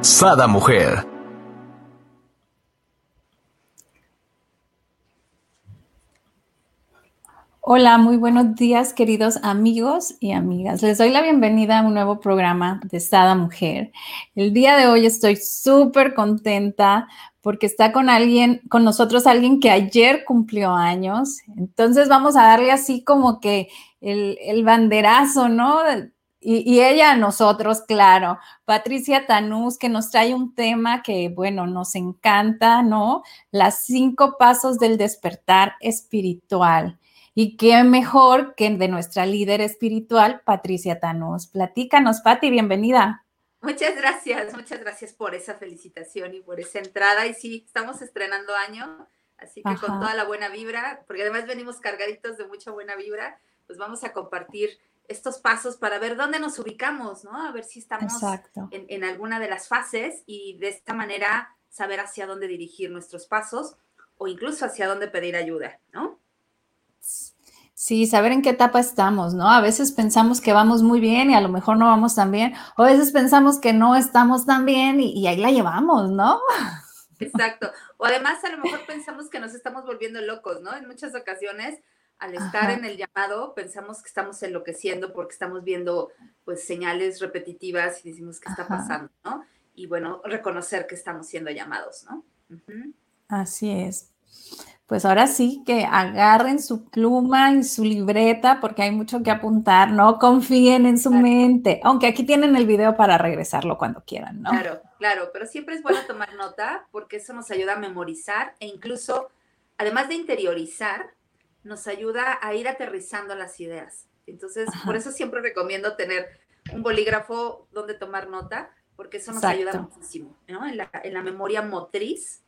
Sada Mujer. Hola, muy buenos días queridos amigos y amigas. Les doy la bienvenida a un nuevo programa de Sada Mujer. El día de hoy estoy súper contenta porque está con alguien, con nosotros alguien que ayer cumplió años. Entonces vamos a darle así como que el, el banderazo, ¿no? Y, ella a nosotros, claro. Patricia Tanús, que nos trae un tema que, bueno, nos encanta, ¿no? Las cinco pasos del despertar espiritual. Y qué mejor que de nuestra líder espiritual, Patricia Tanús. Platícanos, Pati, bienvenida. Muchas gracias, muchas gracias por esa felicitación y por esa entrada. Y sí, estamos estrenando año, así que con toda la buena vibra, porque además venimos cargaditos de mucha buena vibra, pues vamos a compartir estos pasos para ver dónde nos ubicamos, ¿no? A ver si estamos en, alguna de las fases y de esta manera saber hacia dónde dirigir nuestros pasos o incluso hacia dónde pedir ayuda, ¿no? Sí, saber en qué etapa estamos, ¿no? A veces pensamos que vamos muy bien y a lo mejor no vamos tan bien, o a veces pensamos que no estamos tan bien y, y ahí la llevamos, ¿no? Exacto. O además a lo mejor pensamos que nos estamos volviendo locos, ¿no? En muchas ocasiones al estar en el llamado pensamos que estamos enloqueciendo porque estamos viendo pues señales repetitivas y decimos qué está pasando, ¿no? Y bueno, reconocer que estamos siendo llamados, ¿no? Así es. Pues ahora sí que agarren su pluma y su libreta porque hay mucho que apuntar, no confíen en su mente, aunque aquí tienen el video para regresarlo cuando quieran, ¿no? Claro, claro, pero siempre es bueno tomar nota porque eso nos ayuda a memorizar e incluso, además de interiorizar, nos ayuda a ir aterrizando las ideas. Entonces, por eso siempre recomiendo tener un bolígrafo donde tomar nota, porque eso nos ayuda muchísimo, ¿no? En la, en la memoria motriz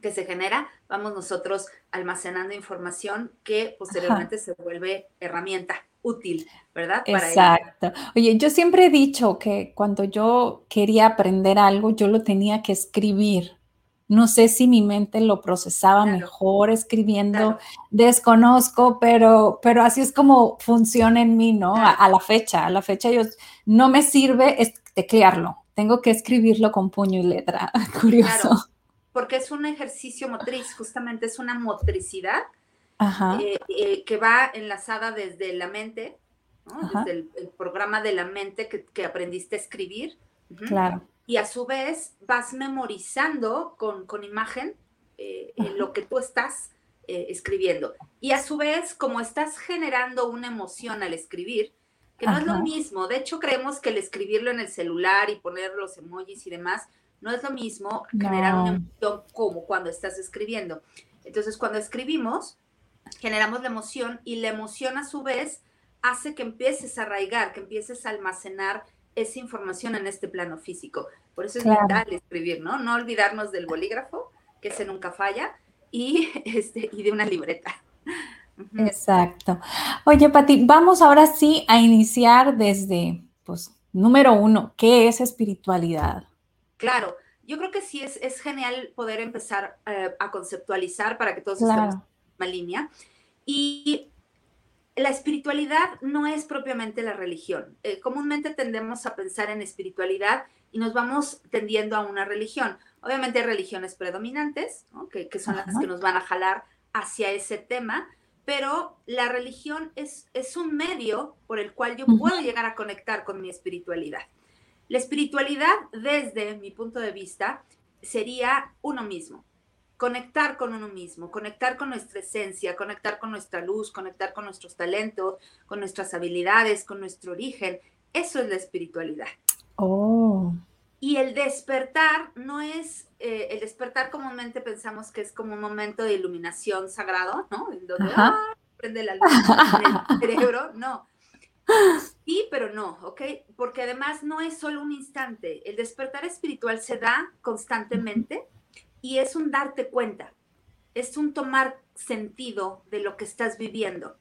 que se genera, vamos nosotros almacenando información que posteriormente se vuelve herramienta útil, ¿verdad? Exacto. Oye, yo siempre he dicho que cuando yo quería aprender algo, yo lo tenía que escribir. No sé si mi mente lo procesaba mejor escribiendo, desconozco, pero, pero así es como funciona en mí, ¿no? A, la fecha, a la fecha yo no me sirve teclearlo, tengo que escribirlo con puño y letra. Curioso. porque es un ejercicio motriz, justamente es una motricidad eh, eh, que va enlazada desde la mente, desde el, programa de la mente que, aprendiste a escribir. Claro y a su vez vas memorizando con, imagen eh, lo que tú estás eh, escribiendo. Y a su vez, como estás generando una emoción al escribir, que no es lo mismo, de hecho creemos que el escribirlo en el celular y poner los emojis y demás, no es lo mismo generar una emoción como cuando estás escribiendo. Entonces, cuando escribimos, generamos la emoción y la emoción a su vez hace que empieces a arraigar, que empieces a almacenar esa información en este plano físico. Por eso es vital escribir, ¿no? No olvidarnos del bolígrafo, que ese nunca falla, y, este, y de una libreta. Exacto. Oye, Pati, vamos ahora sí a iniciar desde, pues, número uno, ¿qué es espiritualidad? Claro, yo creo que sí es, es genial poder empezar eh, a conceptualizar para que todos estemos en la misma línea. Y la espiritualidad no es propiamente la religión. Eh, comúnmente tendemos a pensar en espiritualidad y nos vamos tendiendo a una religión. Obviamente hay religiones predominantes, que, son las que nos van a jalar hacia ese tema, pero la religión es, es un medio por el cual yo puedo llegar a conectar con mi espiritualidad. La espiritualidad, desde mi punto de vista, sería uno mismo conectar con uno mismo, conectar con nuestra esencia, conectar con nuestra luz, conectar con nuestros talentos, con nuestras habilidades, con nuestro origen. Eso es la espiritualidad. Oh. Y el despertar no es, eh, el despertar comúnmente pensamos que es como un momento de iluminación sagrado, ¿no? En donde ¡ah! prende la luz en el cerebro, no. Sí, pero no, ¿ok? Porque además no es solo un instante. El despertar espiritual se da constantemente y es un darte cuenta, es un tomar sentido de lo que estás viviendo.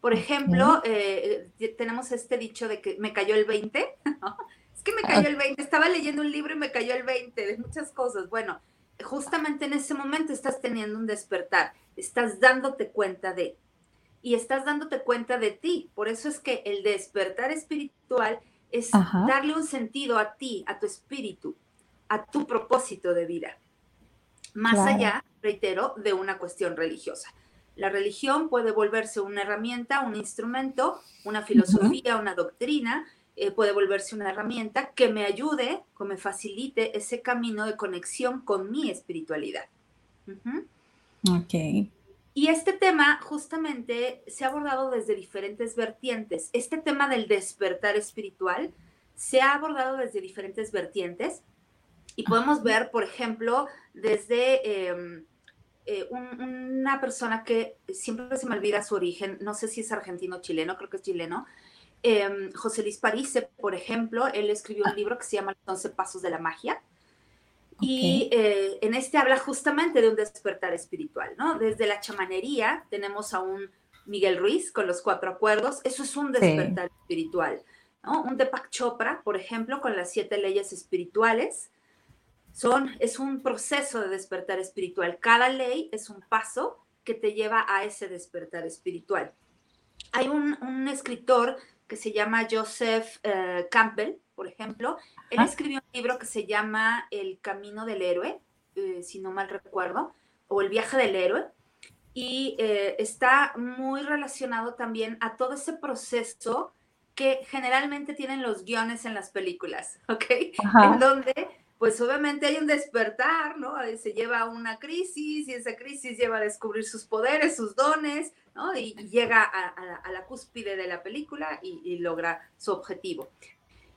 Por ejemplo, eh, eh, tenemos este dicho de que me cayó el 20. Es que me cayó el 20. Estaba leyendo un libro y me cayó el 20 de muchas cosas. Bueno, justamente en ese momento estás teniendo un despertar, estás dándote cuenta de, y estás dándote cuenta de ti. Por eso es que el despertar espiritual es darle un sentido a ti, a tu espíritu, a tu propósito de vida. Más allá, reitero, de una cuestión religiosa. La religión puede volverse una herramienta, un instrumento, una filosofía, una doctrina, eh, puede volverse una herramienta que me ayude, que me facilite ese camino de conexión con mi espiritualidad. Ok. Y este tema justamente se ha abordado desde diferentes vertientes. Este tema del despertar espiritual se ha abordado desde diferentes vertientes y podemos ver, por ejemplo, desde em, eh, una persona que siempre se me olvida su origen, no sé si es argentino o chileno, creo que es chileno, Em, José Luis Parise, por ejemplo, él escribió un libro que se llama Los 11 Pasos de la Magia. Y eh, en este habla justamente de un despertar espiritual, ¿no? Desde la chamanería tenemos a un Miguel Ruiz con los cuatro acuerdos, eso es un despertar espiritual, ¿no? Un Deepak Chopra, por ejemplo, con las siete leyes espirituales, son, es un proceso de despertar espiritual. Cada ley es un paso que te lleva a ese despertar espiritual. Hay un, un escritor que se llama Joseph eh, Campbell, por ejemplo. Él escribió un libro que se llama El Camino del Héroe, eh, si no mal recuerdo, o El Viaje del Héroe. Y eh, está muy relacionado también a todo ese proceso que generalmente tienen los guiones en las películas, ¿ok? En donde, pues obviamente hay un despertar, ¿no? Se lleva a una crisis y esa crisis lleva a descubrir sus poderes, sus dones, y, llega a, la cúspide de la película y, logra su objetivo.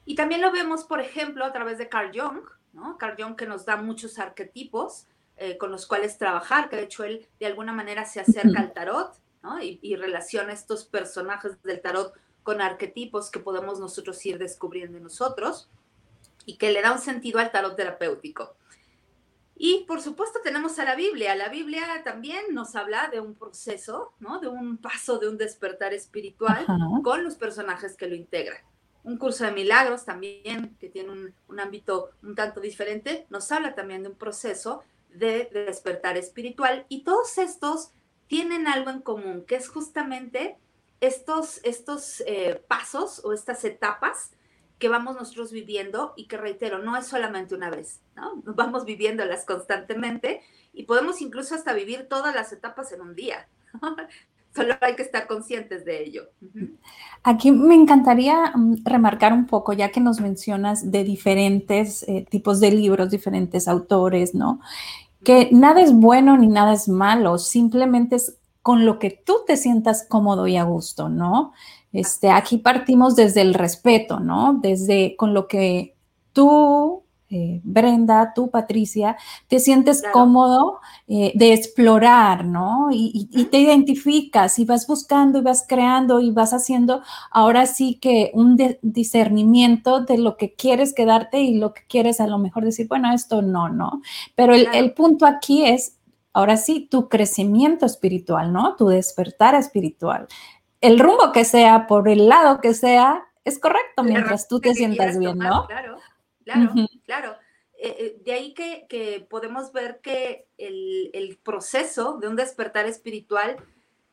Y también lo vemos, por ejemplo, a través de Carl Jung, ¿no? Carl Jung que nos da muchos arquetipos eh, con los cuales trabajar, que de hecho él de alguna manera se acerca al tarot, y, y relaciona estos personajes del tarot con arquetipos que podemos nosotros ir descubriendo en nosotros y que le da un sentido al tarot terapéutico. Y por supuesto tenemos a la Biblia. La Biblia también nos habla de un proceso, ¿no? De un paso, de un despertar espiritual con los personajes que lo integran. Un curso de milagros también, que tiene un, un, ámbito un tanto diferente, nos habla también de un proceso de, despertar espiritual. Y todos estos tienen algo en común, que es justamente estos, estos eh, pasos o estas etapas que vamos nosotros viviendo y que reitero, no es solamente una vez, ¿no? Vamos viviéndolas constantemente y podemos incluso hasta vivir todas las etapas en un día. Solo hay que estar conscientes de ello. Aquí me encantaría mm, remarcar un poco, ya que nos mencionas de diferentes eh, tipos de libros, diferentes autores, ¿no? Que nada es bueno ni nada es malo, simplemente es con lo que tú te sientas cómodo y a gusto, ¿no? Este, aquí partimos desde el respeto, ¿no? Desde con lo que tú, eh, Brenda, tú, Patricia, te sientes cómodo eh, de explorar, ¿no? Y, te identificas y vas buscando y vas creando y vas haciendo ahora sí que un discernimiento de lo que quieres quedarte y lo que quieres a lo mejor decir, bueno, esto no, ¿no? Pero el, el punto aquí es ahora sí, tu crecimiento espiritual, ¿no? Tu despertar espiritual el rumbo que sea, por el lado que sea, es correcto mientras tú te sientas bien, ¿no? Claro, claro, claro. Eh, eh, de ahí que, podemos ver que el, proceso de un despertar espiritual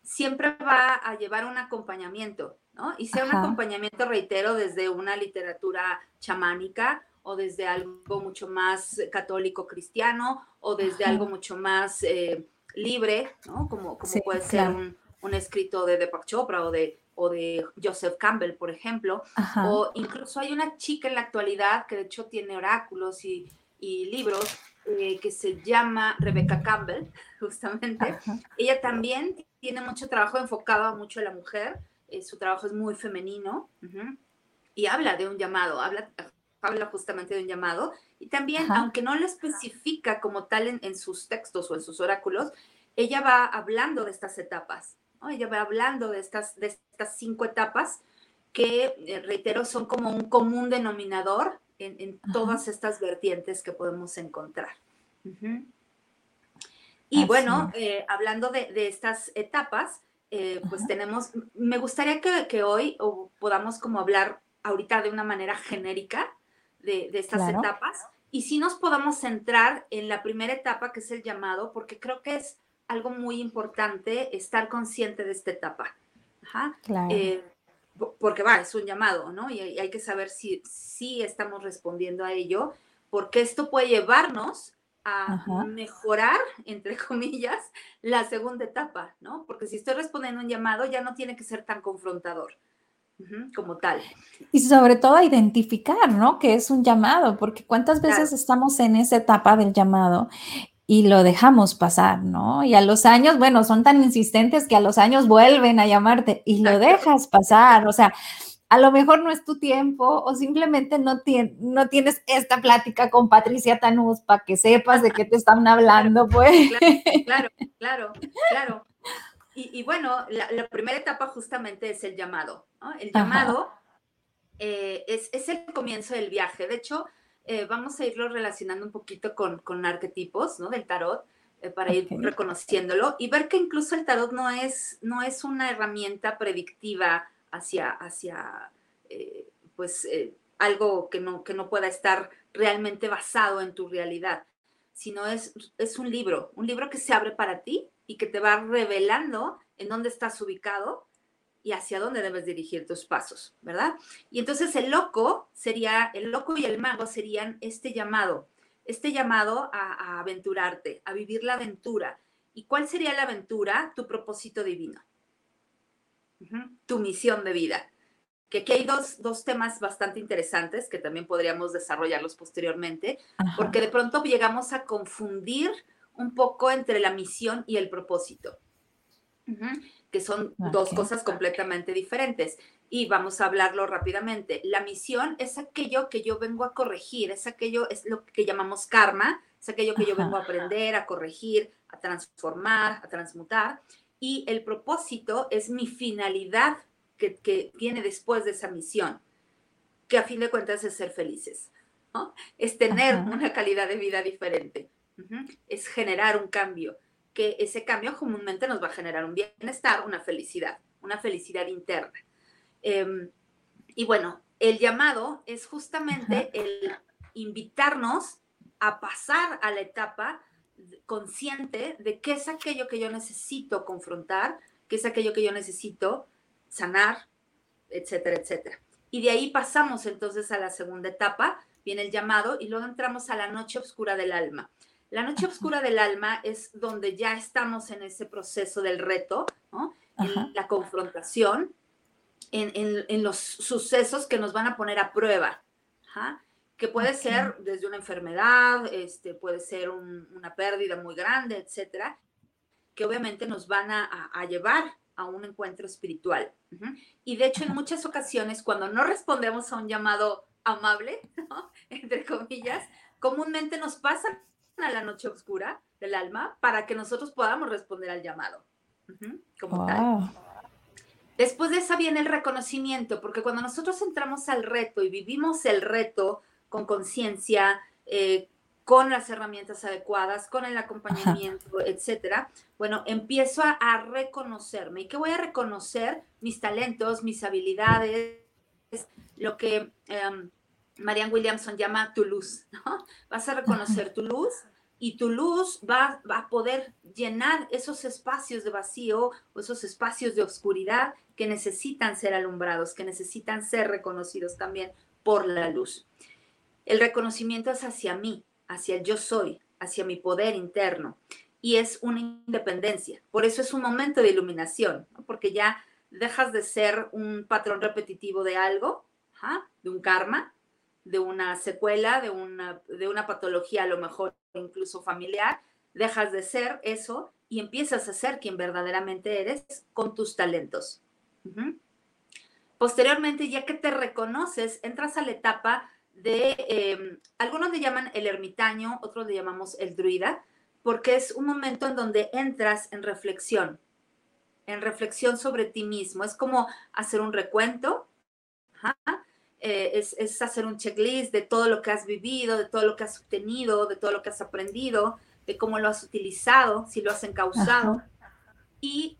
siempre va a llevar un acompañamiento, ¿no? Y sea un acompañamiento, reitero, desde una literatura chamánica o desde algo mucho más católico cristiano o desde algo mucho más eh, libre, ¿no? Como, como puede ser un un escrito de Deepak Chopra o de, o de Joseph Campbell, por ejemplo, o incluso hay una chica en la actualidad que de hecho tiene oráculos y, libros eh, que se llama Rebecca Campbell, justamente. Ella también tiene mucho trabajo enfocado mucho a la mujer, eh, su trabajo es muy femenino. Y habla de un llamado, habla, habla justamente de un llamado. Y también, aunque no lo especifica como tal en, en sus textos o en sus oráculos, ella va hablando de estas etapas. Ella va hablando de estas, de estas cinco etapas que, eh, reitero, son como un común denominador en, todas estas vertientes que podemos encontrar. Y bueno, eh, hablando de, estas etapas, eh, pues tenemos, me gustaría que, hoy podamos como hablar ahorita de una manera genérica de, estas etapas. Y si nos podamos centrar en la primera etapa que es el llamado, porque creo que es algo muy importante estar consciente de esta etapa. Ajá. Eh, porque va, es un llamado, ¿no? Y hay, que saber si, si estamos respondiendo a ello, porque esto puede llevarnos a mejorar, entre comillas, la segunda etapa, ¿no? Porque si estoy respondiendo un llamado, ya no tiene que ser tan confrontador como tal. Y sobre todo identificar, ¿no? Que es un llamado, porque cuántas veces estamos en esa etapa del llamado y lo dejamos pasar, ¿no? Y a los años, bueno, son tan insistentes que a los años vuelven a llamarte y lo dejas pasar, o sea, a lo mejor no es tu tiempo o simplemente no, no tienes esta plática con Patricia Tanús para que sepas de qué te están hablando, pues. Claro, claro, claro. Y, bueno, la, primera etapa justamente es el llamado. El llamado eh, es, es, el comienzo del viaje. De hecho, eh, vamos a irlo relacionando un poquito con, con arquetipos ¿no? del tarot eh, para ir reconociéndolo y ver que incluso el tarot no es, no es una herramienta predictiva hacia, hacia pues, algo que no, que no pueda estar realmente basado en tu realidad, sino es, es un libro, un libro que se abre para ti y que te va revelando en dónde estás ubicado y hacia dónde debes dirigir tus pasos, ¿verdad? Y entonces el loco sería, el loco y el mago serían este llamado, este llamado a, aventurarte, a vivir la aventura. ¿Y cuál sería la aventura? Tu propósito divino, tu misión de vida. Que aquí hay dos, dos, temas bastante interesantes que también podríamos desarrollarlos posteriormente, porque de pronto llegamos a confundir un poco entre la misión y el propósito, que son dos cosas completamente diferentes. Y vamos a hablarlo rápidamente. La misión es aquello que yo vengo a corregir, es aquello, es lo que llamamos karma, es aquello que yo vengo a aprender, a corregir, a transformar, a transmutar. Y el propósito es mi finalidad que, que viene después de esa misión, que a fin de cuentas es ser felices, es tener una calidad de vida diferente es generar un cambio, que ese cambio comúnmente nos va a generar un bienestar, una felicidad, una felicidad interna. Em, y bueno, el llamado es justamente el invitarnos a pasar a la etapa consciente de qué es aquello que yo necesito confrontar, qué es aquello que yo necesito sanar, etcétera, etcétera. Y de ahí pasamos entonces a la segunda etapa, viene el llamado y luego entramos a la noche oscura del alma. La noche oscura del alma es donde ya estamos en ese proceso del reto, en la confrontación, en, los sucesos que nos van a poner a prueba, que puede ser desde una enfermedad, este, puede ser una pérdida muy grande, etcétera, que obviamente nos van a, llevar a un encuentro espiritual. Y de hecho, en muchas ocasiones, cuando no respondemos a un llamado amable, entre comillas, comúnmente nos pasa a la noche oscura del alma para que nosotros podamos responder al llamado. como tal. Después de eso viene el reconocimiento, porque cuando nosotros entramos al reto y vivimos el reto con conciencia, eh, con las herramientas adecuadas, con el acompañamiento, etcétera, bueno, empiezo a, reconocerme. ¿Y qué voy a reconocer? Mis talentos, mis habilidades, lo que em, Marianne Williamson llama tu luz, ¿no? Vas a reconocer tu luz y tu luz va, a poder llenar esos espacios de vacío o esos espacios de oscuridad que necesitan ser alumbrados, que necesitan ser reconocidos también por la luz. El reconocimiento es hacia mí, hacia el yo soy, hacia mi poder interno y es una independencia. Por eso es un momento de iluminación, porque ya dejas de ser un patrón repetitivo de algo, de un karma, de una secuela, de una, de una patología a lo mejor incluso familiar, dejas de ser eso y empiezas a ser quien verdaderamente eres con tus talentos. Posteriormente, ya que te reconoces, entras a la etapa de, em, algunos le llaman el ermitaño, otros le llamamos el druida, porque es un momento en donde entras en reflexión, en reflexión sobre ti mismo. Es como hacer un recuento, Eh, es, hacer un checklist de todo lo que has vivido, de todo lo que has obtenido, de todo lo que has aprendido, de cómo lo has utilizado, si lo has encauzado. Y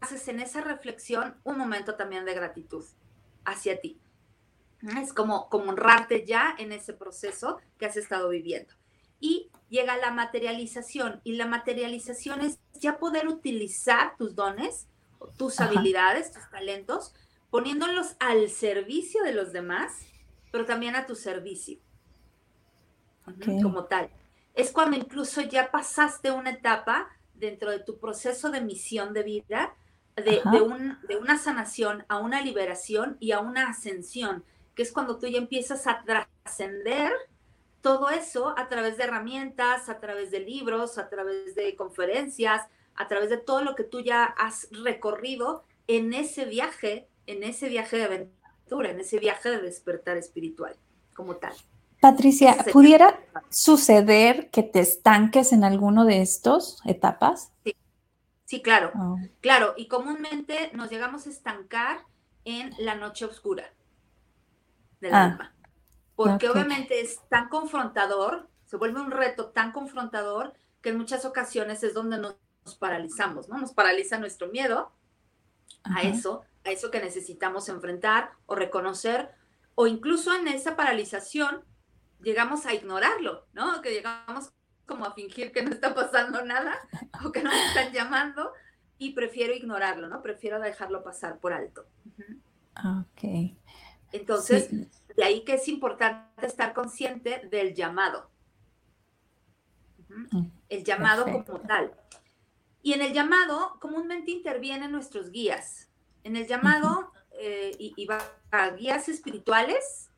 haces en esa reflexión un momento también de gratitud hacia ti. Es como, como honrarte ya en ese proceso que has estado viviendo. Y llega la materialización y la materialización es ya poder utilizar tus dones, tus habilidades, tus talentos, poniéndolos al servicio de los demás, pero también a tu servicio, como tal. Es cuando incluso ya pasaste una etapa dentro de tu proceso de misión de vida, de, un, de una sanación a una liberación y a una ascensión, que es cuando tú ya empiezas a trascender todo eso a través de herramientas, a través de libros, a través de conferencias, a través de todo lo que tú ya has recorrido en ese viaje, en ese viaje de aventura, en ese viaje de despertar espiritual como tal. Patricia, ¿pudiera suceder que te estanques en alguno de estos etapas? Sí, sí claro, ah. claro, y comúnmente nos llegamos a estancar en la noche oscura del ah. alma porque obviamente es tan confrontador, se vuelve un reto tan confrontador que en muchas ocasiones es donde nos, paralizamos, ¿no? Nos paraliza nuestro miedo a eso, a eso que necesitamos enfrentar o reconocer, o incluso en esa paralización llegamos a ignorarlo, ¿no? Que llegamos como a fingir que no está pasando nada o que no me están llamando y prefiero ignorarlo, ¿no? Prefiero dejarlo pasar por alto. Ok. Entonces, de ahí que es importante estar consciente del llamado. Mm, el llamado como tal. Y en el llamado comúnmente intervienen nuestros guías. En el llamado eh, y, va a guías espirituales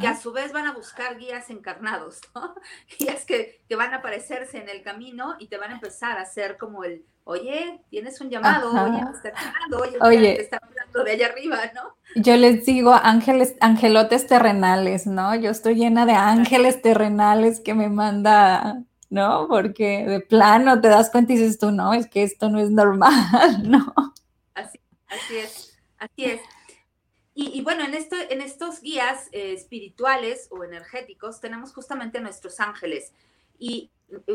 que a su vez van a buscar guías encarnados, guías que, que, van a aparecerse en el camino y te van a empezar a hacer como el, oye, tienes un llamado, oye, te está llamando, oye, te está hablando de allá arriba, ¿no? Yo les digo ángeles, angelotes terrenales, ¿no? Yo estoy llena de ángeles terrenales que me manda, ¿no? Porque de plano te das cuenta y dices tú, no, es que esto no es normal, ¿no? Así, es, así es. Y, bueno, en, esto, en estos guías eh, espirituales o energéticos tenemos justamente nuestros ángeles. Y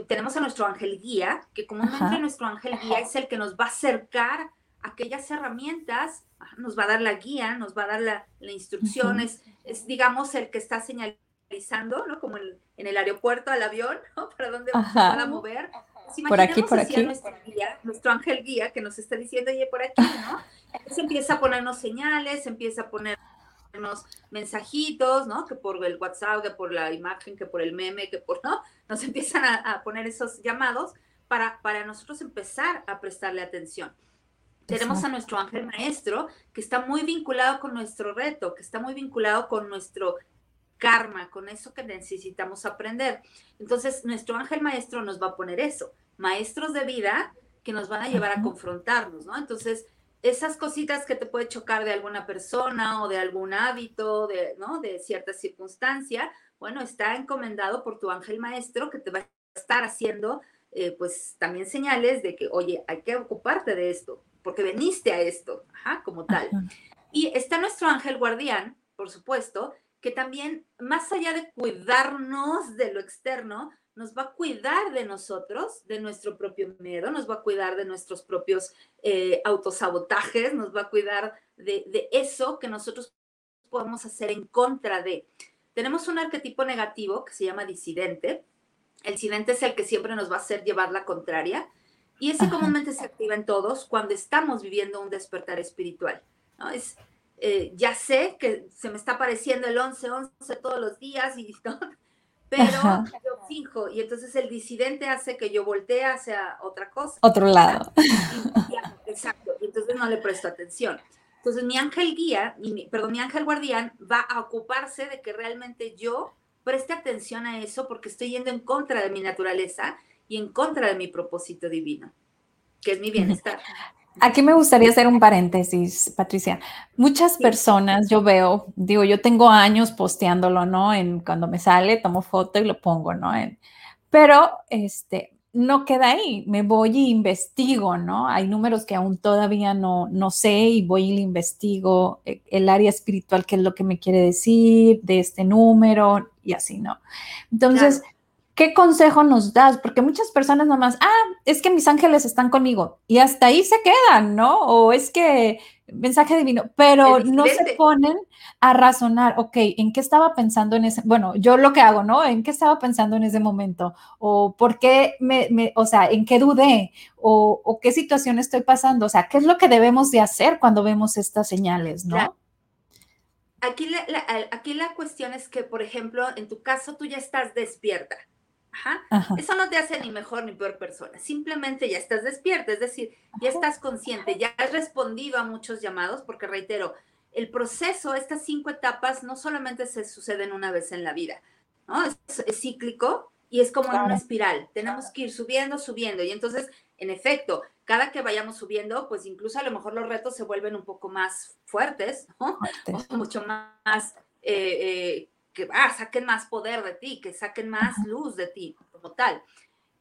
tenemos a nuestro ángel guía, que comúnmente nuestro ángel guía es el que nos va a acercar aquellas herramientas, nos va a dar la guía, nos va a dar la, instrucción, es, digamos el que está señalizando, ¿no? Como en, el aeropuerto al avión, ¿no? Para dónde vamos a mover. Por aquí, por aquí. Nuestro, guía, nuestro ángel guía que nos está diciendo, oye, por aquí, ¿no? Entonces empieza a ponernos señales, empieza a poner mensajitos, ¿no? Que por el WhatsApp, que por la imagen, que por el meme, que por, ¿no? Nos empiezan a, poner esos llamados para, para nosotros empezar a prestarle atención. Tenemos a nuestro ángel maestro que está muy vinculado con nuestro reto, que está muy vinculado con nuestro karma, con eso que necesitamos aprender. Entonces, nuestro ángel maestro nos va a poner eso, maestros de vida que nos van a llevar a confrontarnos, ¿no? Entonces, esas cositas que te puede chocar de alguna persona o de algún hábito, de, ¿no? de cierta circunstancia, bueno, está encomendado por tu ángel maestro que te va a estar haciendo, eh, pues también señales de que, oye, hay que ocuparte de esto, porque veniste a esto, ajá, como tal. Y está nuestro ángel guardián, por supuesto, que también, más allá de cuidarnos de lo externo, nos va a cuidar de nosotros, de nuestro propio miedo, nos va a cuidar de nuestros propios eh, autosabotajes, nos va a cuidar de, de, eso que nosotros podemos hacer en contra de. Tenemos un arquetipo negativo que se llama disidente. El disidente es el que siempre nos va a hacer llevar la contraria y ese comúnmente se activa en todos cuando estamos viviendo un despertar espiritual. ¿no? Es, eh, ya sé que se me está apareciendo el 11-11 todos los días y ¿no? pero yo fijo y entonces el disidente hace que yo voltee hacia otra cosa. Otro lado. exacto, y entonces no le presto atención. Entonces mi ángel guía, mi, perdón, mi ángel guardián va a ocuparse de que realmente yo preste atención a eso porque estoy yendo en contra de mi naturaleza y en contra de mi propósito divino, que es mi bienestar. Aquí me gustaría hacer un paréntesis, Patricia. Muchas personas yo veo, digo, yo tengo años posteándolo, ¿no? En cuando me sale, tomo foto y lo pongo, ¿no? En, pero este, no queda ahí, me voy y investigo, ¿no? Hay números que aún todavía no, no sé y voy y investigo eh, el área espiritual, qué es lo que me quiere decir de este número y así, ¿no? Entonces, ¿qué consejo nos das? Porque muchas personas nomás, ah, es que mis ángeles están conmigo y hasta ahí se quedan, ¿no? O es que mensaje divino, pero no se ponen a razonar, ok, ¿en qué estaba pensando en ese, bueno, yo lo que hago, ¿no? ¿En qué estaba pensando en ese momento? O por qué me, o sea, ¿en qué dudé? O, qué situación estoy pasando? O sea, ¿qué es lo que debemos de hacer cuando vemos estas señales, ¿no? Aquí la, aquí la cuestión es que, por ejemplo, en tu caso tú ya estás despierta. Ajá. Eso no te hace ni mejor ni peor persona. Simplemente ya estás despierta, es decir, ya estás consciente, ya has respondido a muchos llamados, porque reitero, el proceso, estas cinco etapas, no solamente se suceden una vez en la vida, ¿no? Es, cíclico y es como en una espiral. Tenemos que ir subiendo, subiendo. Y entonces, en efecto, cada que vayamos subiendo, pues incluso a lo mejor los retos se vuelven un poco más fuertes, ¿no? mucho más eh, eh, que ah, saquen más poder de ti, que saquen más luz de ti como tal.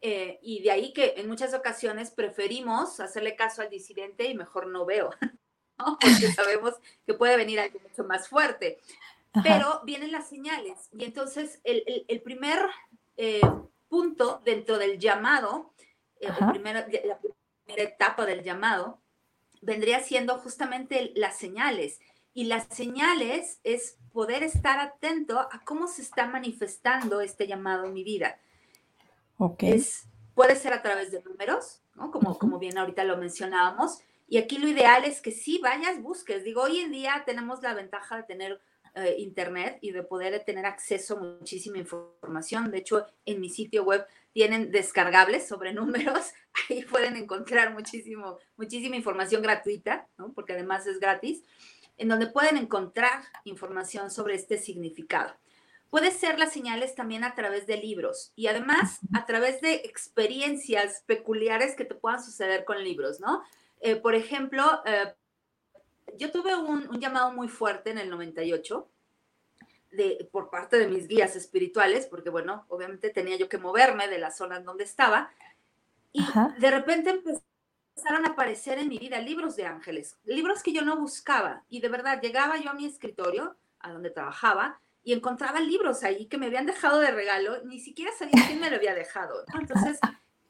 Eh, y de ahí que en muchas ocasiones preferimos hacerle caso al disidente y mejor no veo, porque sabemos que puede venir algo mucho más fuerte. Pero vienen las señales y entonces el, el, primer eh, punto dentro del llamado, eh, la primera etapa del llamado, vendría siendo justamente las señales. Y las señales es poder estar atento a cómo se está manifestando este llamado en mi vida. Es, puede ser a través de números, ¿no? Como, como bien ahorita lo mencionábamos. Y aquí lo ideal es que sí vayas, busques. Digo, hoy en día tenemos la ventaja de tener eh, internet y de poder tener acceso a muchísima información. De hecho, en mi sitio web tienen descargables sobre números. Ahí pueden encontrar muchísimo, muchísima información gratuita, ¿no? porque además es gratis en donde pueden encontrar información sobre este significado. Puede ser las señales también a través de libros y además a través de experiencias peculiares que te puedan suceder con libros, ¿no? Eh, por ejemplo, eh, yo tuve un, llamado muy fuerte en el 98 de, por parte de mis guías espirituales, porque bueno, obviamente tenía yo que moverme de la zona en donde estaba, y de repente empecé empezaron a aparecer en mi vida libros de ángeles, libros que yo no buscaba. Y de verdad, llegaba yo a mi escritorio, a donde trabajaba, y encontraba libros ahí que me habían dejado de regalo, ni siquiera sabía quién me lo había dejado. Entonces,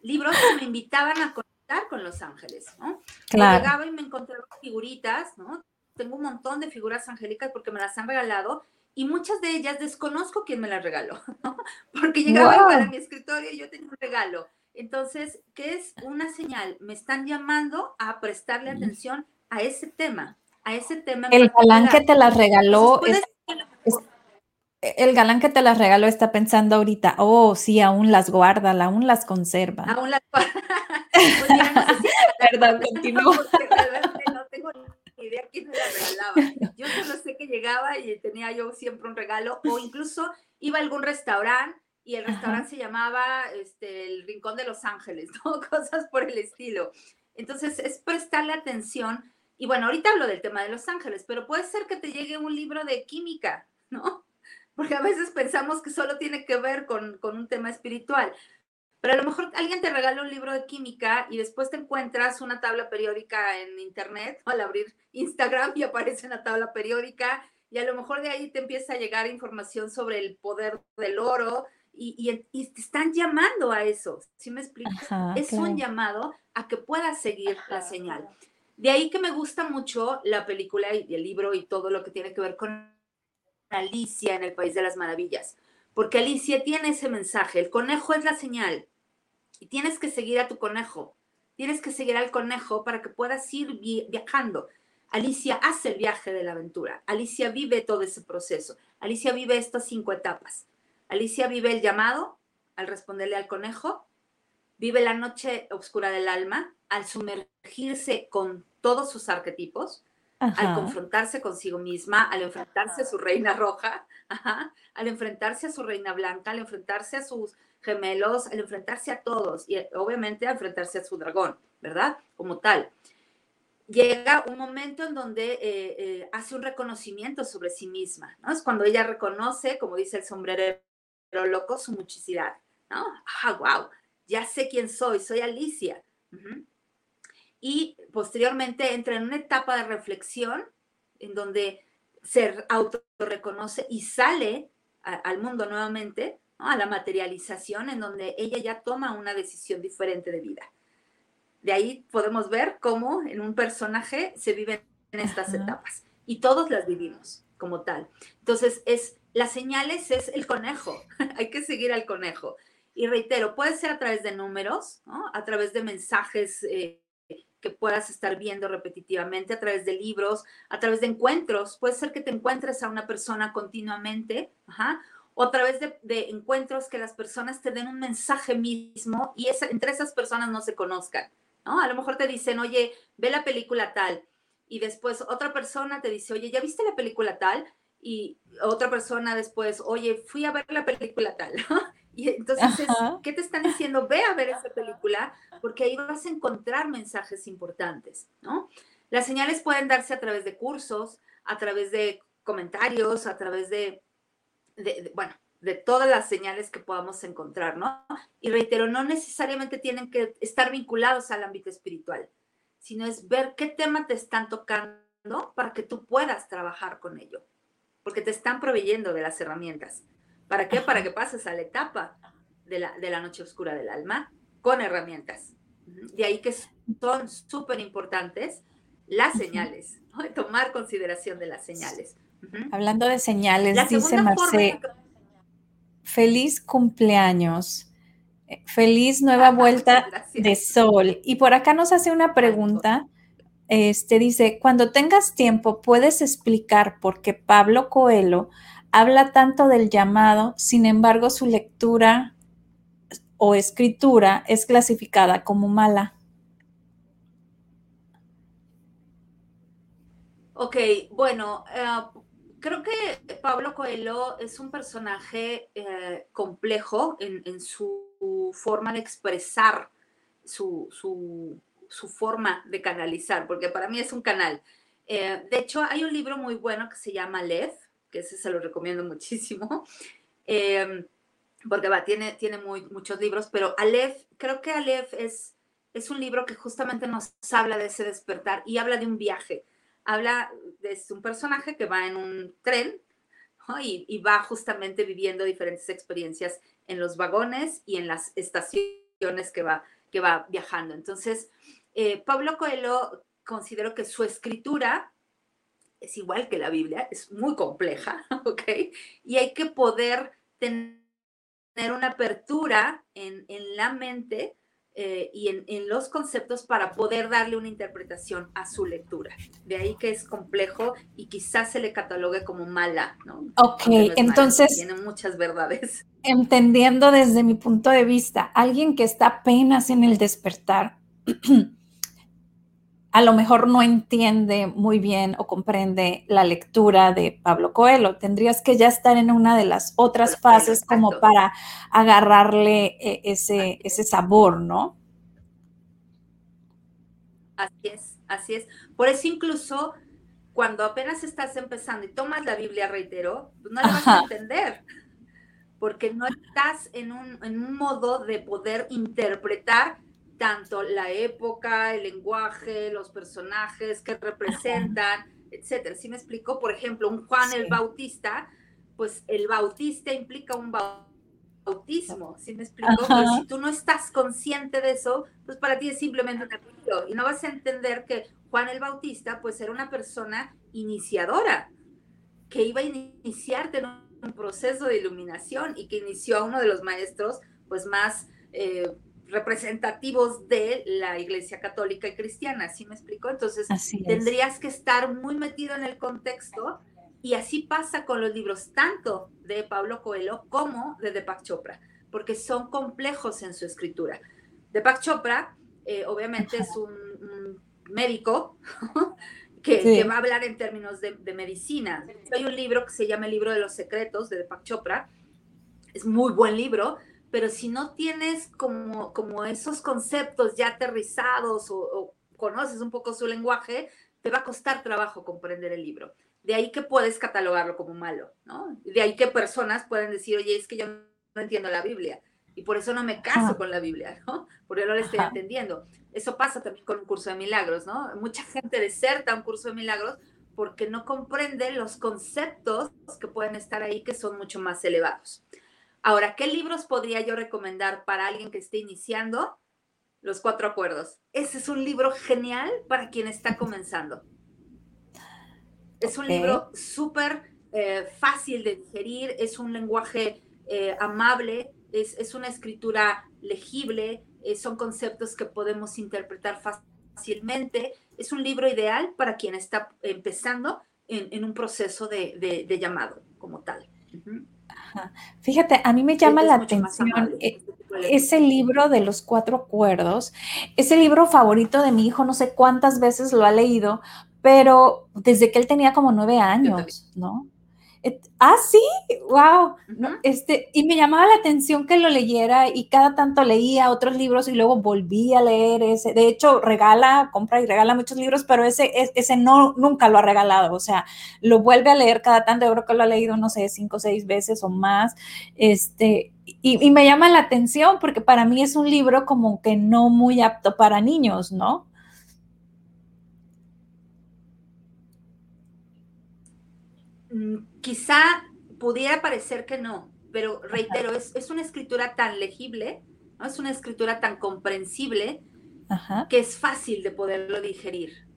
libros que me invitaban a conectar con los ángeles, ¿no? Llegaba y me encontraba figuritas, ¿no? Tengo un montón de figuras angélicas porque me las han regalado y muchas de ellas desconozco quién me las regaló, ¿no? Porque llegaba a mi escritorio y yo tenía un regalo entonces, ¿qué es una señal? Me están llamando a prestarle atención a ese tema, a ese tema. El galán que te las regaló el galán que te las regaló está pensando ahorita, oh, sí, aún las guarda, aún las conserva. Aún las guarda. pues continúo. No tengo ni idea quién me las regalaba. Yo solo sé que llegaba y tenía yo siempre un regalo, o incluso iba a algún restaurante y el restaurante se llamaba este, el Rincón de Los Ángeles, ¿no? Cosas por el estilo. Entonces, es prestarle atención. Y bueno, ahorita hablo del tema de Los Ángeles, pero puede ser que te llegue un libro de química, ¿no? Porque a veces pensamos que solo tiene que ver con, con un tema espiritual. Pero a lo mejor alguien te regala un libro de química y después te encuentras una tabla periódica en internet al abrir Instagram y aparece una tabla periódica y a lo mejor de ahí te empieza a llegar información sobre el poder del oro, y, te están llamando a eso, ¿sí me explico? es un llamado a que puedas seguir la señal. De ahí que me gusta mucho la película y el libro y todo lo que tiene que ver con Alicia en el País de las Maravillas, porque Alicia tiene ese mensaje, el conejo es la señal y tienes que seguir a tu conejo, tienes que seguir al conejo para que puedas ir viajando. Alicia hace el viaje de la aventura, Alicia vive todo ese proceso, Alicia vive estas cinco etapas. Alicia vive el llamado al responderle al conejo, vive la noche oscura del alma al sumergirse con todos sus arquetipos, al confrontarse consigo misma, al enfrentarse a su reina roja, al enfrentarse a su reina blanca, al enfrentarse a sus gemelos, al enfrentarse a todos y obviamente al enfrentarse a su dragón, ¿verdad? Como tal. Llega un momento en donde eh, eh, hace un reconocimiento sobre sí misma, ¿no? Es cuando ella reconoce, como dice el sombrero pero loco su muchicidad, ¿no? Ah, wow. ya sé quién soy, soy Alicia. Y posteriormente entra en una etapa de reflexión en donde se autorreconoce y sale al mundo nuevamente, a la materialización, en donde ella ya toma una decisión diferente de vida. De ahí podemos ver cómo en un personaje se viven estas etapas y todos las vivimos como tal. Entonces, es las señales es el conejo, hay que seguir al conejo. Y reitero, puede ser a través de números, a través de mensajes eh, que puedas estar viendo repetitivamente, a través de libros, a través de encuentros. Puede ser que te encuentres a una persona continuamente, o a través de, encuentros que las personas te den un mensaje mismo y entre esas personas no se conozcan. ¿no? A lo mejor te dicen, oye, ve la película tal. Y después otra persona te dice, oye, ¿ya viste la película tal? Y otra persona después, oye, fui a ver la película tal. Y entonces, ¿qué te están diciendo? Ve a ver esa película porque ahí vas a encontrar mensajes importantes, ¿no? Las señales pueden darse a través de cursos, a través de comentarios, a través de, de bueno, de todas las señales que podamos encontrar, ¿no? Y reitero, no necesariamente tienen que estar vinculados al ámbito espiritual, sino es ver qué tema te están tocando para que tú puedas trabajar con ello, porque te están proveyendo de las herramientas. ¿Para qué? Para que pases a la etapa de la, de la noche oscura del alma con herramientas. De ahí que son súper importantes las señales, ¿no? tomar consideración de las señales. Hablando de señales, dice Marce, feliz cumpleaños, eh, feliz nueva vuelta de sol. Y por acá nos hace una pregunta. Este dice, cuando tengas tiempo, ¿puedes explicar por qué Pablo Coelho habla tanto del llamado, sin embargo su lectura o escritura es clasificada como mala? Ok, bueno, eh, creo que Pablo Coelho es un personaje eh, complejo en, su forma de expresar su, forma de canalizar, porque para mí es un canal. Eh, de hecho, hay un libro muy bueno que se llama Lev, que ese se lo recomiendo muchísimo, eh, porque tiene, tiene muy, muchos libros, pero Aleph, creo que Aleph es, es un libro que justamente nos habla de ese despertar y habla de un viaje habla de un personaje que va en un tren y, va justamente viviendo diferentes experiencias en los vagones y en las estaciones que va, que va viajando. Entonces, eh, Pablo Coelho considero que su escritura es igual que la Biblia, es muy compleja, ¿ok? Y hay que poder tener una apertura en, en la mente eh, y en, los conceptos para poder darle una interpretación a su lectura. De ahí que es complejo y quizás se le catalogue como mala, ¿no? Ok, entonces... tiene muchas verdades. Entendiendo desde mi punto de vista, alguien que está apenas en el despertar, a lo mejor no entiende muy bien o comprende la lectura de Pablo Coelho. Tendrías que ya estar en una de las otras fases como para agarrarle eh, ese, ese sabor, ¿no? Así es, así es. Por eso incluso cuando apenas estás empezando y tomas la Biblia, reitero, pues no la vas a entender, porque no estás en un, en un modo de poder interpretar tanto la época, el lenguaje, los personajes que representan, etcétera. ¿Sí me explico? Por ejemplo, un Juan el Bautista, pues el bautista implica un bautismo, ¿sí me explico? Pero si tú no estás consciente de eso, pues para ti es simplemente un apellido y no vas a entender que Juan el Bautista, pues era una persona iniciadora, que iba a iniciarte en un proceso de iluminación y que inició a uno de los maestros, pues más... Eh, representativos de la Iglesia Católica y Cristiana, ¿sí me explico? Entonces, tendrías que estar muy metido en el contexto y así pasa con los libros tanto de Pablo Coelho como de Deepak Chopra, porque son complejos en su escritura. Deepak Chopra, eh, obviamente, es un, médico que, va a hablar en términos de, de, medicina. Hay un libro que se llama El libro de los secretos de Deepak Chopra. Es muy buen libro, pero si no tienes como, como esos conceptos ya aterrizados o, conoces un poco su lenguaje, te va a costar trabajo comprender el libro. De ahí que puedes catalogarlo como malo, ¿no? De ahí que personas pueden decir, oye, es que yo no entiendo la Biblia. y por eso no me caso con la Biblia, ¿no? Porque no la estoy entendiendo. Eso pasa también con un curso de milagros, ¿no? Mucha gente deserta un curso de milagros porque no comprende los conceptos que pueden estar ahí que son mucho más elevados. Ahora, ¿qué libros podría yo recomendar para alguien que esté iniciando? Los cuatro acuerdos. Ese es un libro genial para quien está comenzando. Es un libro súper eh, fácil de digerir, es un lenguaje eh, amable, es, una escritura legible, eh, son conceptos que podemos interpretar fácilmente. Es un libro ideal para quien está empezando en, un proceso de, llamado como tal. Fíjate, a mí me llama la atención eh, ese libro de los cuatro acuerdos, ese libro favorito de mi hijo, no sé cuántas veces lo ha leído, pero desde que él tenía como nueve años, ¿no? Ah, sí, wow. este, y me llamaba la atención que lo leyera y cada tanto leía otros libros y luego volví a leer ese. De hecho, regala, compra y regala muchos libros, pero ese, ese no, nunca lo ha regalado. O sea, lo vuelve a leer cada tanto. Yo creo que lo ha leído, no sé, cinco o seis veces o más. Este, y, y me llama la atención porque para mí es un libro como que no muy apto para niños, ¿no? Quizá pudiera parecer que no, pero reitero, es, una escritura tan legible, ¿no? es una escritura tan comprensible que es fácil de poderlo digerir.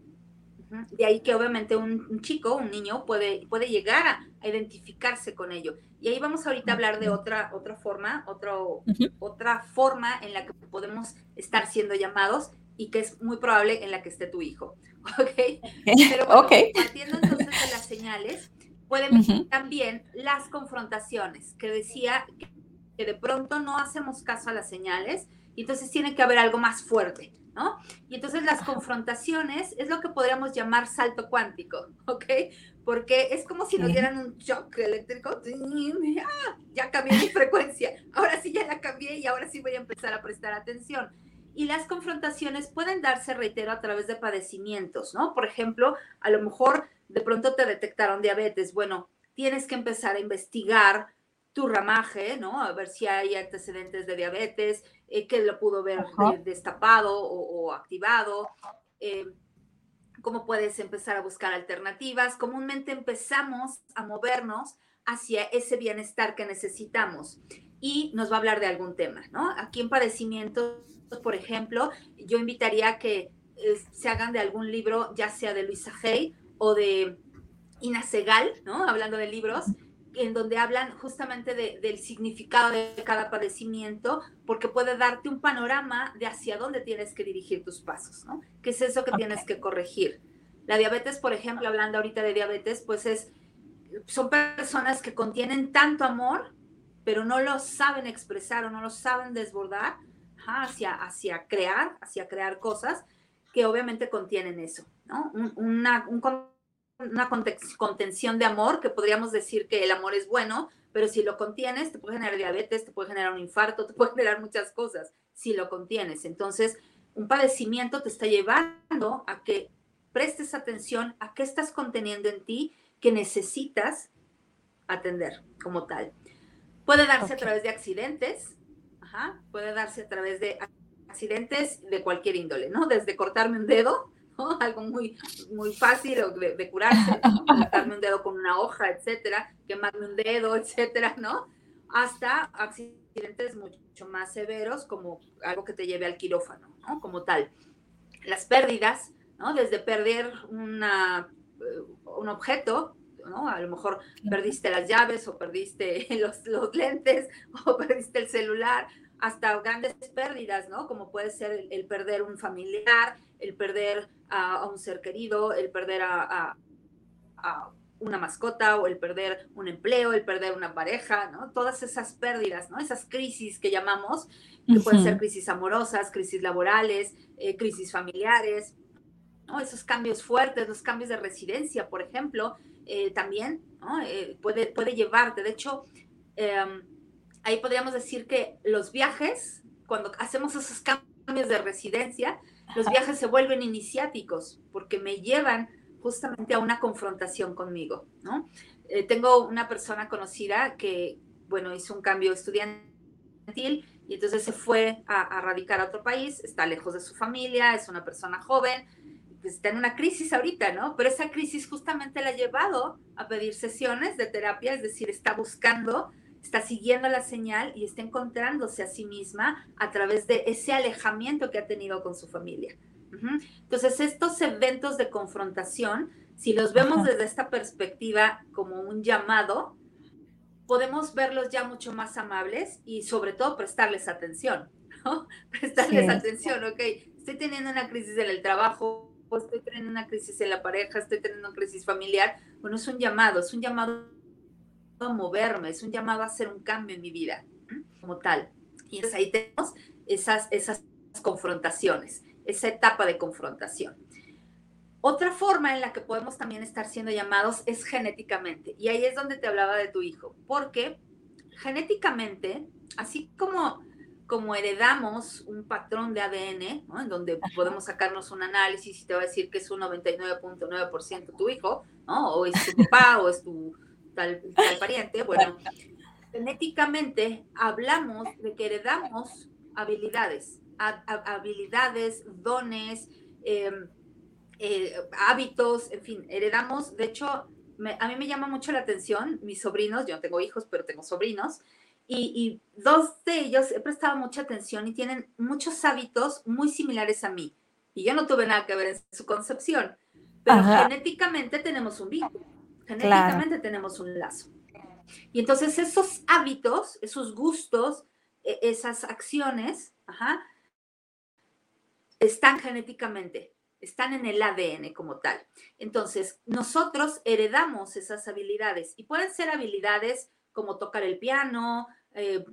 De ahí que obviamente un, chico, un niño, puede, puede llegar a, identificarse con ello. Y ahí vamos ahorita a hablar de otra, otra forma, otro, otra forma en la que podemos estar siendo llamados y que es muy probable en la que esté tu hijo. ¿Ok? Pero partiendo entonces de las señales, Pueden también las confrontaciones, que decía que de pronto no hacemos caso a las señales y entonces tiene que haber algo más fuerte, ¿no? Y entonces las confrontaciones es lo que podríamos llamar salto cuántico, ¿ok? Porque es como si nos dieran un shock eléctrico, ¡ah! ya cambié mi frecuencia, ahora sí ya la cambié y ahora sí voy a empezar a prestar atención. Y las confrontaciones pueden darse, reitero, a través de padecimientos, ¿no? Por ejemplo, a lo mejor de pronto te detectaron diabetes, bueno, tienes que empezar a investigar tu ramaje, ¿no? A ver si hay antecedentes de diabetes, eh, que lo pudo ver destapado o, activado. Eh, cómo puedes empezar a buscar alternativas. Comúnmente empezamos a movernos hacia ese bienestar que necesitamos y nos va a hablar de algún tema, ¿no? Aquí en padecimientos, por ejemplo, yo invitaría a que eh, se hagan de algún libro, ya sea de Luisa Hay o de Ina Segal, ¿no? Hablando de libros, en donde hablan justamente del significado de cada padecimiento, porque puede darte un panorama de hacia dónde tienes que dirigir tus pasos, ¿no? ¿Qué es eso que tienes que corregir? La diabetes, por ejemplo, hablando ahorita de diabetes, pues es, son personas que contienen tanto amor, pero no lo saben expresar o no lo saben desbordar hacia, hacia crear, hacia crear cosas que obviamente contienen eso, ¿no? una, un una contención de amor, que podríamos decir que el amor es bueno, pero si lo contienes, te puede generar diabetes, te puede generar un infarto, te puede generar muchas cosas si lo contienes. Entonces, un padecimiento te está llevando a que prestes atención a qué estás conteniendo en ti que necesitas atender como tal. Puede darse a través de accidentes, puede darse a través de accidentes de cualquier índole, ¿no? Desde cortarme un dedo Algo muy, muy fácil de, curarse, cortarme un dedo con una hoja, etcétera, quemarme un dedo, etcétera, ¿no? Hasta accidentes mucho más severos como algo que te lleve al quirófano, ¿no? Como tal. Las pérdidas, ¿no? Desde perder una, eh, un objeto, ¿no? A lo mejor perdiste las llaves o perdiste los, los lentes o perdiste el celular, hasta grandes pérdidas, ¿no? Como puede ser el, perder un familiar, el perder a, un ser querido, el perder a, una mascota o el perder un empleo, el perder una pareja, ¿no? Todas esas pérdidas, ¿no? Esas crisis que llamamos, que pueden ser crisis amorosas, crisis laborales, eh, crisis familiares, ¿no? Esos cambios fuertes, los cambios de residencia, por ejemplo, eh, también, ¿no? Eh, puede, puede llevarte, de hecho, em, ahí podríamos decir que los viajes, cuando hacemos esos cambios de residencia, los viajes se vuelven iniciáticos porque me llevan justamente a una confrontación conmigo, ¿no? Eh, tengo una persona conocida que, bueno, hizo un cambio estudiantil y entonces se fue a, radicar a otro país, está lejos de su familia, es una persona joven, está en una crisis ahorita, ¿no? Pero esa crisis justamente la ha llevado a pedir sesiones de terapia, es decir, está buscando, está siguiendo la señal y está encontrándose a sí misma a través de ese alejamiento que ha tenido con su familia. Entonces, estos eventos de confrontación, si los vemos desde esta perspectiva como un llamado, podemos verlos ya mucho más amables y sobre todo prestarles atención, ¿no? Prestarles atención, ok, estoy teniendo una crisis en el trabajo, estoy teniendo una crisis en la pareja, estoy teniendo una crisis familiar. Bueno, es un llamado, es un llamado a moverme, es un llamado a hacer un cambio en mi vida, como tal. Y entonces ahí tenemos esas, esas confrontaciones, esa etapa de confrontación. Otra forma en la que podemos también estar siendo llamados es genéticamente. Y ahí es donde te hablaba de tu hijo. Porque genéticamente, así como, como heredamos un patrón de ADN, en donde podemos sacarnos un análisis y te va a decir que es un 99.9% tu hijo, ¿no? o es tu papá, o es tu tal, pariente, bueno, genéticamente hablamos de que heredamos habilidades, habilidades, dones, eh, eh, hábitos, en fin, heredamos, de hecho, a mí me llama mucho la atención, mis sobrinos, yo no tengo hijos, pero tengo sobrinos, y, dos de ellos he prestado mucha atención y tienen muchos hábitos muy similares a mí. Y yo no tuve nada que ver en su concepción, pero genéticamente tenemos un vínculo, genéticamente tenemos un lazo. Y entonces esos hábitos, esos gustos, e, esas acciones, están genéticamente están en el ADN como tal. Entonces, nosotros heredamos esas habilidades y pueden ser habilidades como tocar el piano, eh,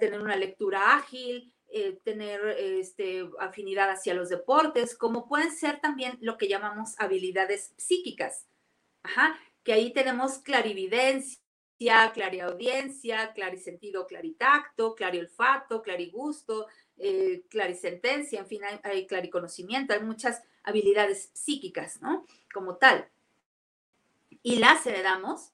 tener una lectura ágil, eh, tener este, afinidad hacia los deportes, como pueden ser también lo que llamamos habilidades psíquicas. Ajá, que ahí tenemos clarividencia, clariaudiencia, clarisentido, claritacto, clariolfato, clarigusto, eh, clarisentencia, en fin, hay, hay clariconocimiento, hay muchas habilidades psíquicas, ¿no? Como tal. Y las heredamos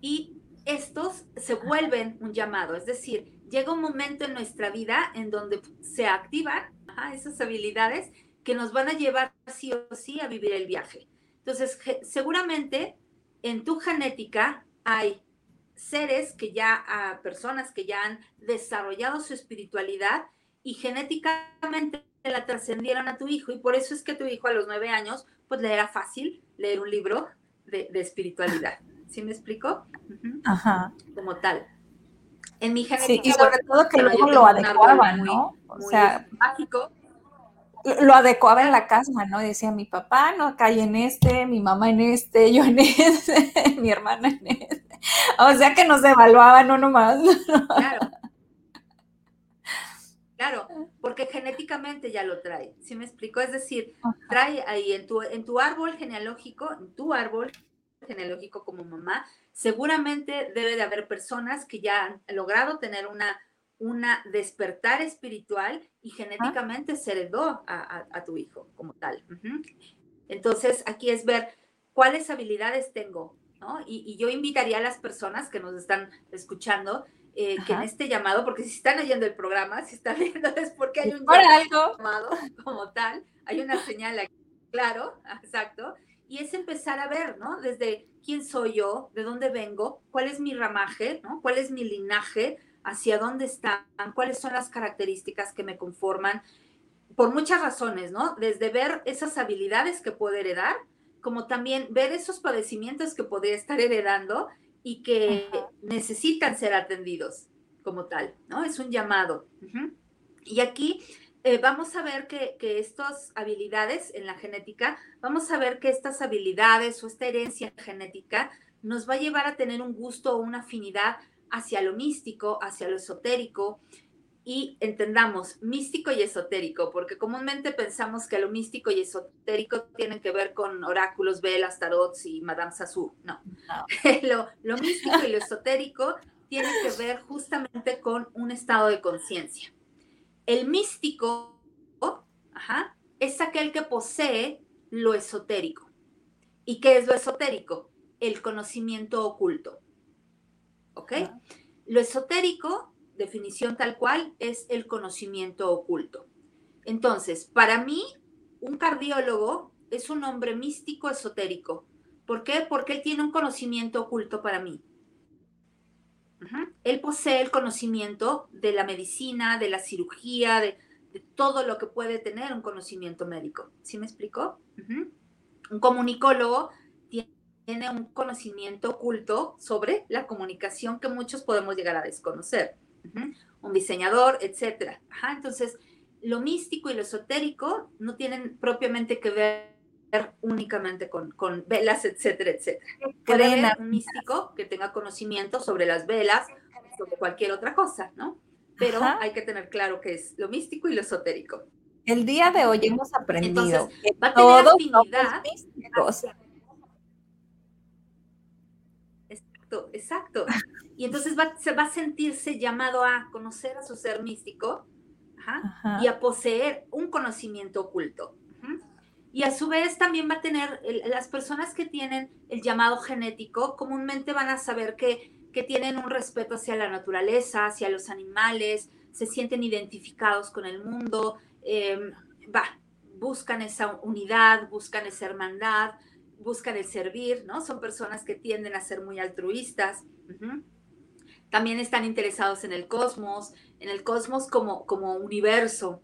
y estos se vuelven un llamado, es decir, llega un momento en nuestra vida en donde se activan esas habilidades que nos van a llevar sí o sí a vivir el viaje. Entonces, seguramente en tu genética hay seres que ya, ah, personas que ya han desarrollado su espiritualidad y genéticamente la trascendieron a tu hijo y por eso es que tu hijo a los nueve años pues le era fácil leer un libro de, espiritualidad. ¿Sí me explico? Ajá. Como tal. En mi genética. Sí, y sobre todo que luego lo adecuaban, ¿no? o sea, mágico. Lo adecuaba en la casa, ¿no? Decía mi papá, no, cae en este, mi mamá en este, yo en este, mi hermana en este. O sea que nos evaluaban no nomás. Claro. Claro, porque genéticamente ya lo trae. ¿Sí me explico? Es decir, trae ahí en tu, en tu árbol genealógico, en tu árbol genealógico como mamá, seguramente debe de haber personas que ya han logrado tener una, una despertar espiritual y genéticamente se heredó a, tu hijo como tal. Entonces, aquí es ver cuáles habilidades tengo, ¿no? Y, y, yo invitaría a las personas que nos están escuchando eh, que en este llamado, porque si están oyendo el programa, si están viendo es porque hay un llamado como tal, hay una señal aquí, claro, exacto, y es empezar a ver, ¿no? Desde quién soy yo, de dónde vengo, cuál es mi ramaje, ¿no? ¿Cuál es mi linaje? ¿Hacia dónde están? ¿Cuáles son las características que me conforman? Por muchas razones, ¿no? Desde ver esas habilidades que puedo heredar, como también ver esos padecimientos que podría estar heredando y que necesitan ser atendidos como tal, ¿no? Es un llamado. Y aquí eh, vamos a ver que, que estas habilidades en la genética, vamos a ver que estas habilidades o esta herencia genética nos va a llevar a tener un gusto o una afinidad hacia lo místico, hacia lo esotérico, y entendamos místico y esotérico, porque comúnmente pensamos que lo místico y esotérico tienen que ver con oráculos, velas, tarots y Madame Sassou. No. lo, místico y lo esotérico tienen que ver justamente con un estado de conciencia. El místico es aquel que posee lo esotérico. ¿Y qué es lo esotérico? El conocimiento oculto. ¿Ok? Lo esotérico definición tal cual, es el conocimiento oculto. Entonces, para mí, un cardiólogo es un hombre místico esotérico. ¿Por qué? Porque él tiene un conocimiento oculto para mí. Él posee el conocimiento de la medicina, de la cirugía, de, todo lo que puede tener un conocimiento médico. ¿Sí me explico? Un comunicólogo tiene un conocimiento oculto sobre la comunicación que muchos podemos llegar a desconocer. Un diseñador, etc. entonces, lo místico y lo esotérico no tienen propiamente que ver únicamente con, velas, etcétera, etcétera. Puede haber un místico que tenga conocimiento sobre las velas, sobre cualquier otra cosa, ¿no? Pero hay que tener claro que es lo místico y lo esotérico. El día de hoy hemos aprendido que va a tener afinidad. Exacto, exacto. Y entonces va, se va a sentirse llamado a conocer a su ser místico y a poseer un conocimiento oculto. Y a su vez también va a tener, las personas que tienen el llamado genético comúnmente van a saber que, que tienen un respeto hacia la naturaleza, hacia los animales, se sienten identificados con el mundo, em, va, buscan esa unidad, buscan esa hermandad, buscan el servir, ¿no? Son personas que tienden a ser muy altruistas. También están interesados en el cosmos, en el cosmos como, como universo,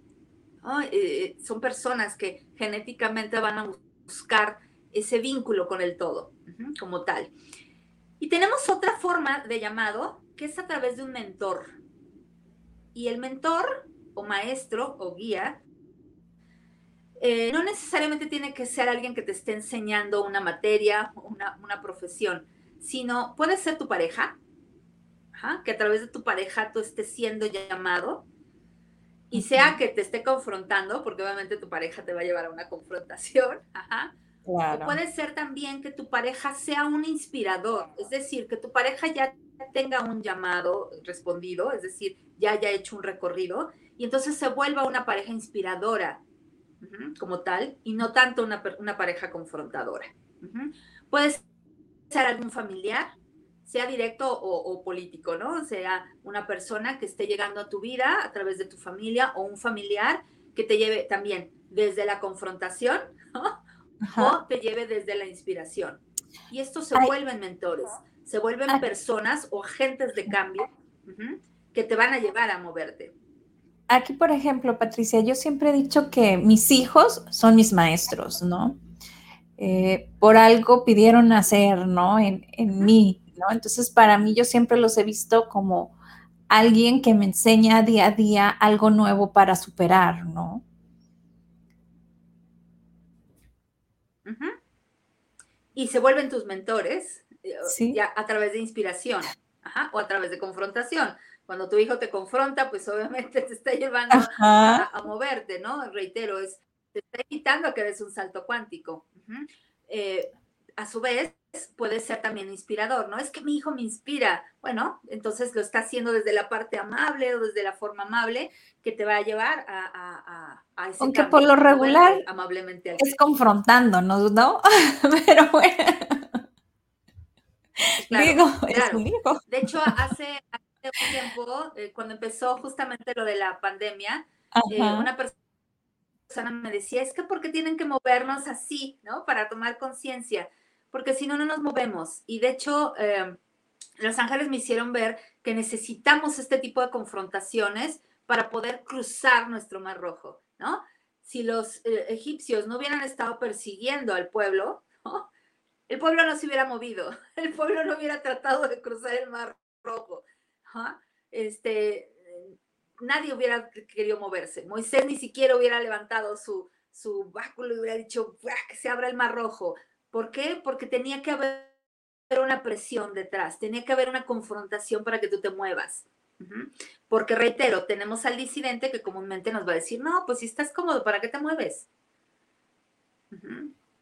eh, son personas que genéticamente van a buscar ese vínculo con el todo, como tal. Y tenemos otra forma de llamado que es a través de un mentor. Y el mentor o maestro o guía eh, no necesariamente tiene que ser alguien que te esté enseñando una materia una, una, profesión, sino puede ser tu pareja, que a través de tu pareja tú estés siendo llamado y sea que te esté confrontando, porque obviamente tu pareja te va a llevar a una confrontación, ajá. O puede ser también que tu pareja sea un inspirador, es decir, que tu pareja ya tenga un llamado respondido, es decir, ya haya hecho un recorrido, y entonces se vuelva una pareja inspiradora como tal, y no tanto una, una pareja confrontadora. Puede ser algún familiar, sea directo o, político, ¿no? Sea una persona que esté llegando a tu vida a través de tu familia o un familiar que te lleve también desde la confrontación o te lleve desde la inspiración. Y estos se vuelven mentores, se vuelven personas o agentes de cambio que te van a llevar a moverte. Aquí, por ejemplo, Patricia, yo siempre he dicho que mis hijos son mis maestros, ¿no? Eh, por algo pidieron nacer, ¿no? En, en mí, entonces, para mí yo siempre los he visto como alguien que me enseña día a día algo nuevo para superar, ¿no? Y se vuelven tus mentores eh, ya a través de inspiración o a través de confrontación. Cuando tu hijo te confronta, pues obviamente te está llevando a, moverte, ¿no? Reitero, es, te está invitando a que des un salto cuántico. Eh, a su vez, puede ser también inspirador, ¿no? Es que mi hijo me inspira. Bueno, entonces lo está haciendo desde la parte amable o desde la forma amable que te va a llevar a, a, a ese Aunque por lo regular amablemente es confrontándonos, ¿no? Pero bueno. Digo, Es un hijo. De hecho, hace, un tiempo, eh, cuando empezó justamente lo de la pandemia, eh, una persona me decía, es que porque tienen que movernos así, ¿no? Para tomar conciencia porque si no, no nos movemos. Y de hecho, em, los ángeles me hicieron ver que necesitamos este tipo de confrontaciones para poder cruzar nuestro mar rojo, ¿no? Si los eh, egipcios no hubieran estado persiguiendo al pueblo, el pueblo no se hubiera movido, el pueblo no hubiera tratado de cruzar el mar rojo. Este, nadie hubiera querido moverse. Moisés ni siquiera hubiera levantado su, su báculo y hubiera dicho que se abra el mar rojo. ¿Por qué? Porque tenía que haber una presión detrás, tenía que haber una confrontación para que tú te muevas. Porque reitero, tenemos al disidente que comúnmente nos va a decir, no, pues si estás cómodo, ¿para qué te mueves?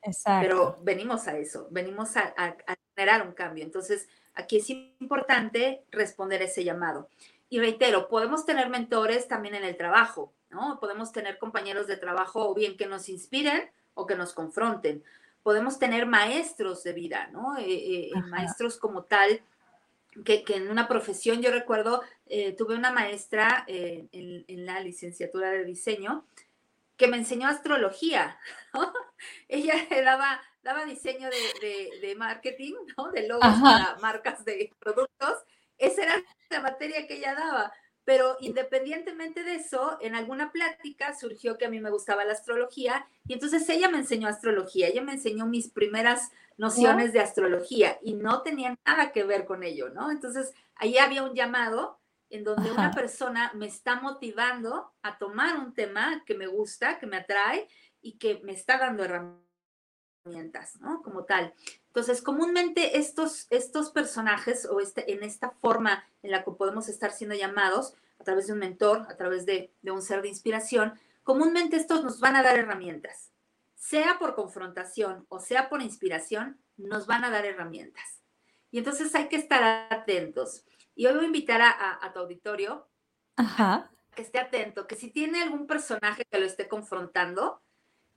Exacto. Pero venimos a eso, venimos a, generar un cambio. Entonces, aquí es importante responder ese llamado. Y reitero, podemos tener mentores también en el trabajo, ¿no? Podemos tener compañeros de trabajo o bien que nos inspiren o que nos confronten podemos tener maestros de vida, ¿no? Eh, eh, maestros como tal que, en una profesión, yo recuerdo, eh, tuve una maestra eh, en, la licenciatura de diseño que me enseñó astrología. Ella daba, daba diseño de, marketing, ¿no? de logos para marcas de productos. Esa era la materia que ella daba. Pero independientemente de eso, en alguna plática surgió que a mí me gustaba la astrología y entonces ella me enseñó astrología, ella me enseñó mis primeras nociones de astrología y no tenía nada que ver con ello, ¿no? Entonces ahí había un llamado en donde una persona me está motivando a tomar un tema que me gusta, que me atrae y que me está dando herramientas, ¿no? Como tal. Entonces, comúnmente estos, estos personajes o este, en esta forma en la que podemos estar siendo llamados a través de un mentor, a través de, de un ser de inspiración, comúnmente estos nos van a dar herramientas. Sea por confrontación o sea por inspiración, nos van a dar herramientas. Y entonces hay que estar atentos. Y hoy voy a invitar a, a, tu auditorio que esté atento, que si tiene algún personaje que lo esté confrontando,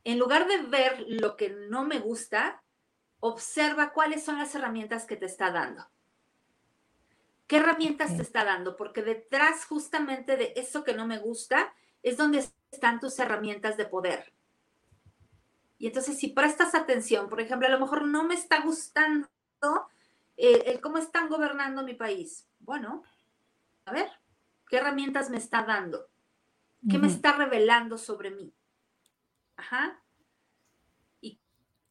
en lugar de ver lo que no me gusta, observa cuáles son las herramientas que te está dando. ¿Qué herramientas te está dando? Porque detrás justamente de eso que no me gusta es donde están tus herramientas de poder. Y entonces si prestas atención, por ejemplo, a lo mejor no me está gustando eh, el cómo están gobernando mi país. Bueno, a ver, ¿qué herramientas me está dando? ¿Qué me está revelando sobre mí? Ajá.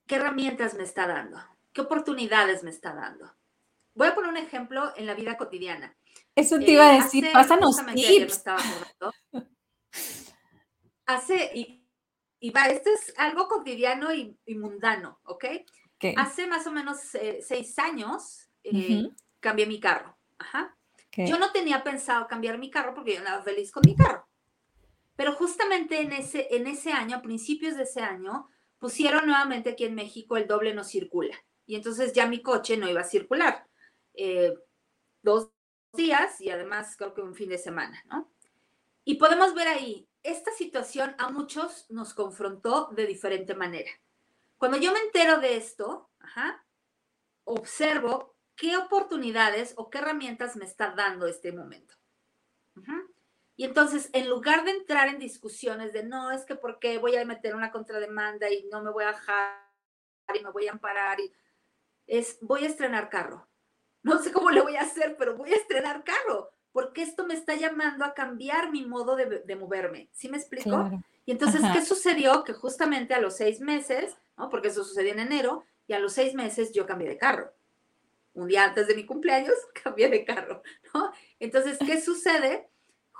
¿Qué herramientas me está dando? ¿Qué oportunidades me está dando? Voy a poner un ejemplo en la vida cotidiana. Eso te iba a eh, decir, pásanos tips. hace, y, y, va, esto es algo cotidiano y, mundano, ¿ok? Hace más o menos eh, seis años eh, cambié mi carro. Ajá. Yo no tenía pensado cambiar mi carro porque yo andaba feliz con mi carro. Pero justamente en ese, en ese año, a principios de ese año, pusieron nuevamente aquí en México el doble no circula. Y entonces ya mi coche no iba a circular. Eh, dos días y además creo que un fin de semana, ¿no? Y podemos ver ahí, esta situación a muchos nos confrontó de diferente manera. Cuando yo me entero de esto, observo qué oportunidades o qué herramientas me está dando este momento. Y entonces, en lugar de entrar en discusiones de no, es que por qué voy a meter una contrademanda y no me voy a dejar y me voy a amparar, y, es voy a estrenar carro. No sé cómo le voy a hacer, pero voy a estrenar carro, porque esto me está llamando a cambiar mi modo de, moverme. ¿Sí me explico? Y entonces, ¿qué sucedió? Que justamente a los seis meses, ¿no? porque eso sucedió en enero, y a los seis meses yo cambié de carro. Un día antes de mi cumpleaños cambié de carro, ¿no? Entonces, ¿qué sucede?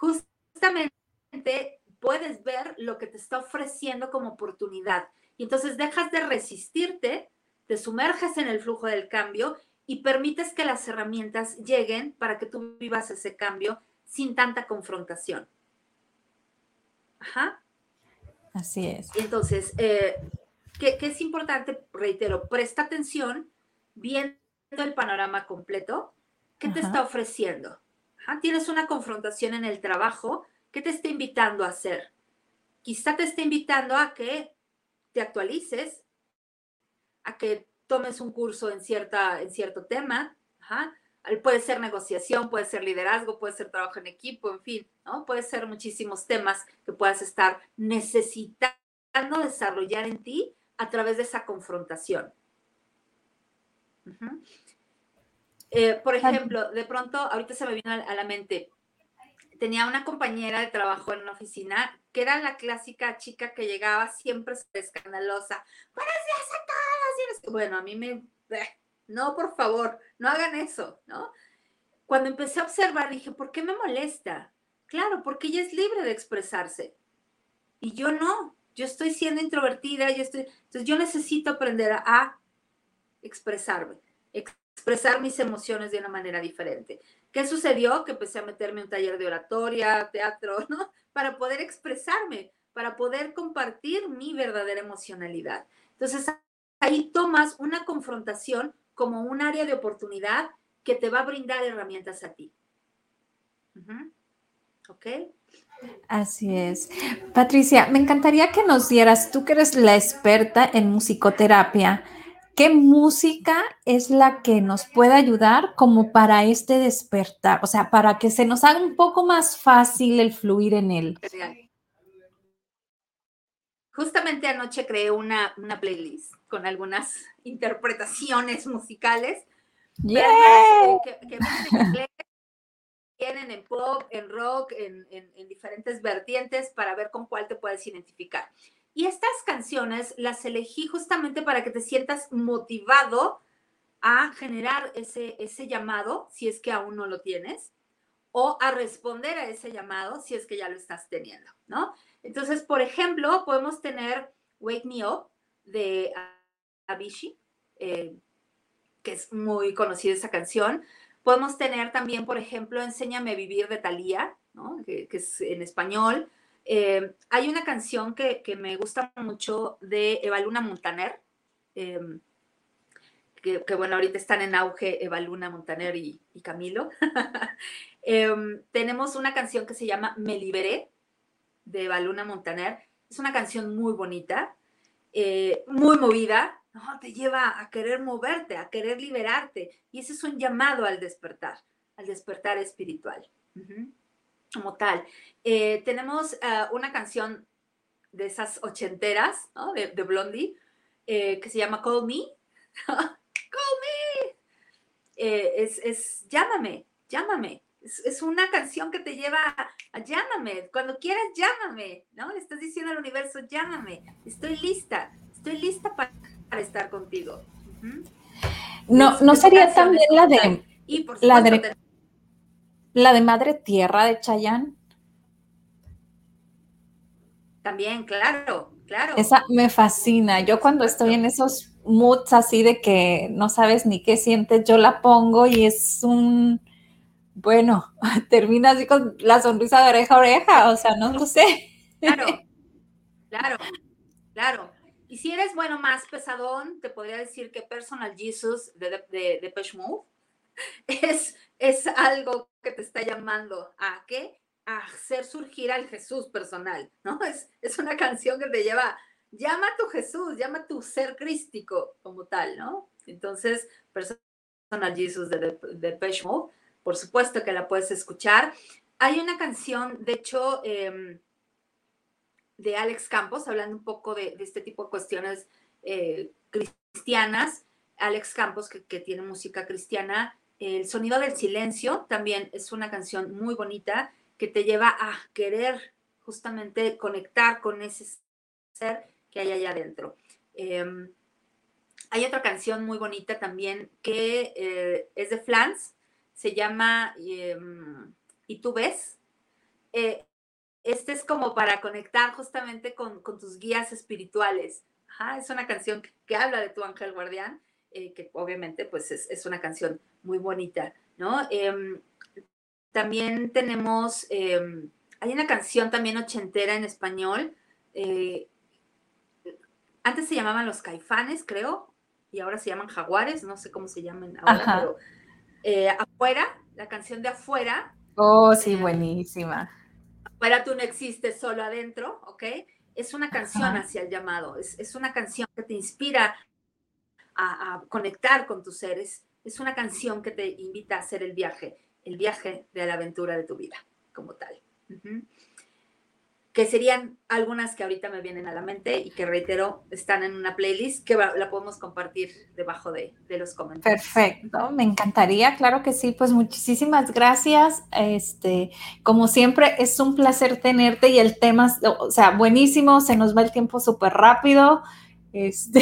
Justamente puedes ver lo que te está ofreciendo como oportunidad. Y entonces dejas de resistirte, te sumerges en el flujo del cambio y permites que las herramientas lleguen para que tú vivas ese cambio sin tanta confrontación. Ajá. Así es. Y entonces, eh, ¿qué, ¿qué, es importante? Reitero, presta atención viendo el panorama completo. ¿Qué te está ofreciendo? Tienes una confrontación en el trabajo, ¿qué te está invitando a hacer? Quizá te está invitando a que te actualices, a que tomes un curso en, cierta, en cierto tema. Puede ser negociación, puede ser liderazgo, puede ser trabajo en equipo, en fin, ¿no? Puede ser muchísimos temas que puedas estar necesitando desarrollar en ti a través de esa confrontación. Eh, por ejemplo, de pronto, ahorita se me vino a, la mente, tenía una compañera de trabajo en una oficina que era la clásica chica que llegaba siempre escandalosa. Buenos días a todos. Bueno, a mí me... Eh, no, por favor, no hagan eso, ¿no? Cuando empecé a observar, dije, ¿por qué me molesta? Claro, porque ella es libre de expresarse. Y yo no, yo estoy siendo introvertida, yo estoy... Entonces yo necesito aprender a, a expresarme expresar mis emociones de una manera diferente. ¿Qué sucedió? Que empecé a meterme en un taller de oratoria, teatro, ¿no? Para poder expresarme, para poder compartir mi verdadera emocionalidad. Entonces, ahí tomas una confrontación como un área de oportunidad que te va a brindar herramientas a ti. ¿Ok? Así es. Patricia, me encantaría que nos dieras, tú que eres la experta en musicoterapia, ¿qué música es la que nos puede ayudar como para este despertar? O sea, para que se nos haga un poco más fácil el fluir en él. Justamente anoche creé una, una playlist con algunas interpretaciones musicales. Yeah. Que, que, vienen en pop, en rock, en, en, diferentes vertientes para ver con cuál te puedes identificar. Y estas canciones las elegí justamente para que te sientas motivado a generar ese, ese llamado, si es que aún no lo tienes, o a responder a ese llamado, si es que ya lo estás teniendo, ¿no? Entonces, por ejemplo, podemos tener Wake Me Up de Avicii, eh, que es muy conocida esa canción. Podemos tener también, por ejemplo, Enséñame a vivir de Thalía, que, es en español. Eh, hay una canción que, me gusta mucho de Evaluna Montaner, em, que, bueno, ahorita están en auge Evaluna Montaner y, Camilo. Em, tenemos una canción que se llama Me Liberé, de Evaluna Montaner. Es una canción muy bonita, eh, muy movida, te lleva a querer moverte, a querer liberarte. Y ese es un llamado al despertar, al despertar espiritual. Como tal. Eh, tenemos ah, una canción de esas ochenteras, ¿no? de, Blondie, eh, que se llama Call Me. Call Me. Eh, es, es, llámame, llámame. Es, una canción que te lleva a, llámame. Cuando quieras, llámame, ¿no? Le estás diciendo al universo, llámame. Estoy lista, estoy lista para estar contigo. No, no sería también la de, la de la de Madre Tierra de Chayán. También, claro, claro. Esa me fascina. Yo cuando estoy en esos moods así de que no sabes ni qué sientes, yo la pongo y es un, bueno, termina así con la sonrisa de oreja a oreja, o sea, no lo sé. Claro, claro, claro. Y si eres, bueno, más pesadón, te podría decir que Personal Jesus de, de, de Move es, es algo que te está llamando a qué? A hacer surgir al Jesús personal, ¿no? Es, es una canción que te lleva, llama a tu Jesús, llama a tu ser crístico como tal, ¿no? Entonces, Personal Jesus de, de, Move, por supuesto que la puedes escuchar. Hay una canción, de hecho, eh, de Alex Campos, hablando un poco de, este tipo de cuestiones eh, cristianas. Alex Campos, que, tiene música cristiana, El sonido del silencio también es una canción muy bonita que te lleva a querer justamente conectar con ese ser que hay allá adentro. Em, hay otra canción muy bonita también que eh, es de Flans, se llama em, ¿Y tú ves? Eh, este es como para conectar justamente con, tus guías espirituales. es una canción que, habla de tu ángel guardián, eh, que obviamente pues es, una canción muy bonita, ¿no? Em, también tenemos, em, hay una canción también ochentera en español, eh, antes se llamaban los caifanes, creo, y ahora se llaman jaguares, no sé cómo se llaman ahora, pero eh, afuera, la canción de afuera. Oh, sí, buenísima para tú no existes solo adentro, ¿ok? Es una canción hacia el llamado, es, una canción que te inspira a, conectar con tus seres, es una canción que te invita a hacer el viaje, el viaje de la aventura de tu vida como tal que serían algunas que ahorita me vienen a la mente y que reitero, están en una playlist que la podemos compartir debajo de, los comentarios. Perfecto, me encantaría, claro que sí, pues muchísimas gracias. Este, como siempre, es un placer tenerte y el tema, o sea, buenísimo, se nos va el tiempo súper rápido. Este,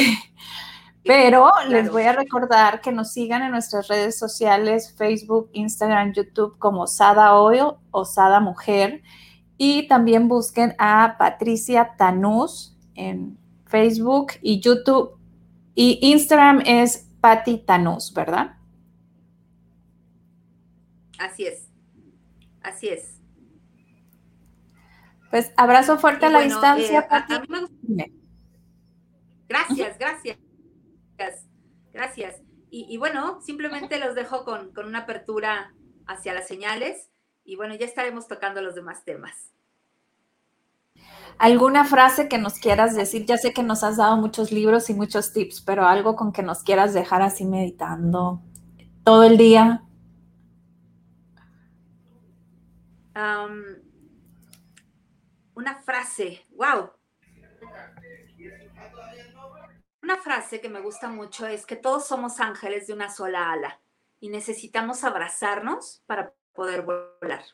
pero les voy a recordar que nos sigan en nuestras redes sociales, Facebook, Instagram, YouTube como Sada Oil o Sada Mujer y también busquen a Patricia Tanús en Facebook y YouTube. Y Instagram es Patti Tanús, ¿verdad? Así es. Así es. Pues abrazo fuerte a la distancia, eh, Patti. Gracias, gracias. Gracias. Y, bueno, simplemente los dejo con, con una apertura hacia las señales y bueno, ya estaremos tocando los demás temas. ¿Alguna frase que nos quieras decir? Ya sé que nos has dado muchos libros y muchos tips, pero algo con que nos quieras dejar así meditando todo el día. una frase, wow. Una frase que me gusta mucho es que todos somos ángeles de una sola ala y necesitamos abrazarnos para poder volar.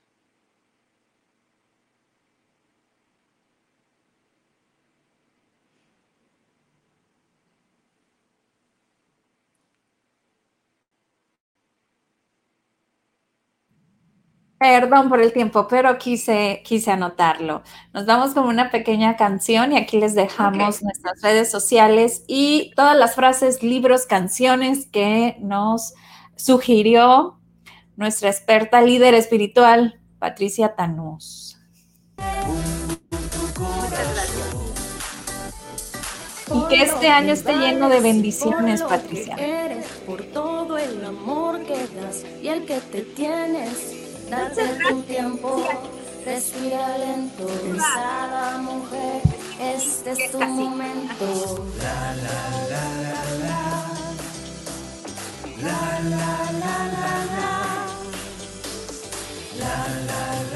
Perdón por el tiempo, pero quise, quise anotarlo. Nos vamos con una pequeña canción y aquí les dejamos nuestras redes sociales y todas las frases, libros, canciones que nos sugirió nuestra experta líder espiritual, Patricia Tanús. Y que este año esté lleno de bendiciones, Patricia. Eres por todo el amor que das y el que te tienes Date tu tiempo, respira lento, pensada mujer, este es tu momento. La la la la la. La la la la la. La la